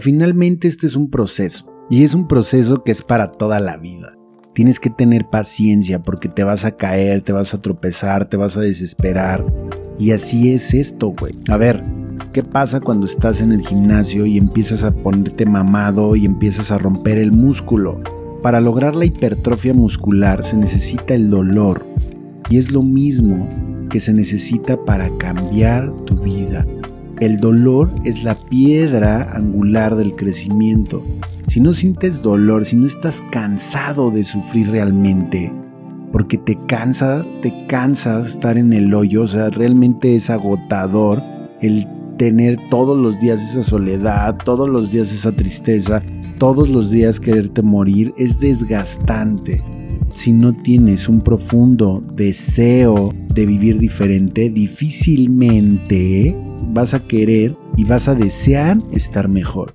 Finalmente este es un proceso y es un proceso que es para toda la vida. Tienes que tener paciencia porque te vas a caer, te vas a tropezar, te vas a desesperar. Y así es esto, güey. A ver, ¿qué pasa cuando estás en el gimnasio y empiezas a ponerte mamado y empiezas a romper el músculo? Para lograr la hipertrofia muscular se necesita el dolor. Y es lo mismo que se necesita para cambiar tu vida. El dolor es la piedra angular del crecimiento. Si no sientes dolor, si no estás cansado de sufrir realmente, porque te cansa, te cansa estar en el hoyo, o sea, realmente es agotador el tener todos los días esa soledad, todos los días esa tristeza, todos los días quererte morir, es desgastante. Si no tienes un profundo deseo de vivir diferente, difícilmente vas a querer y vas a desear estar mejor.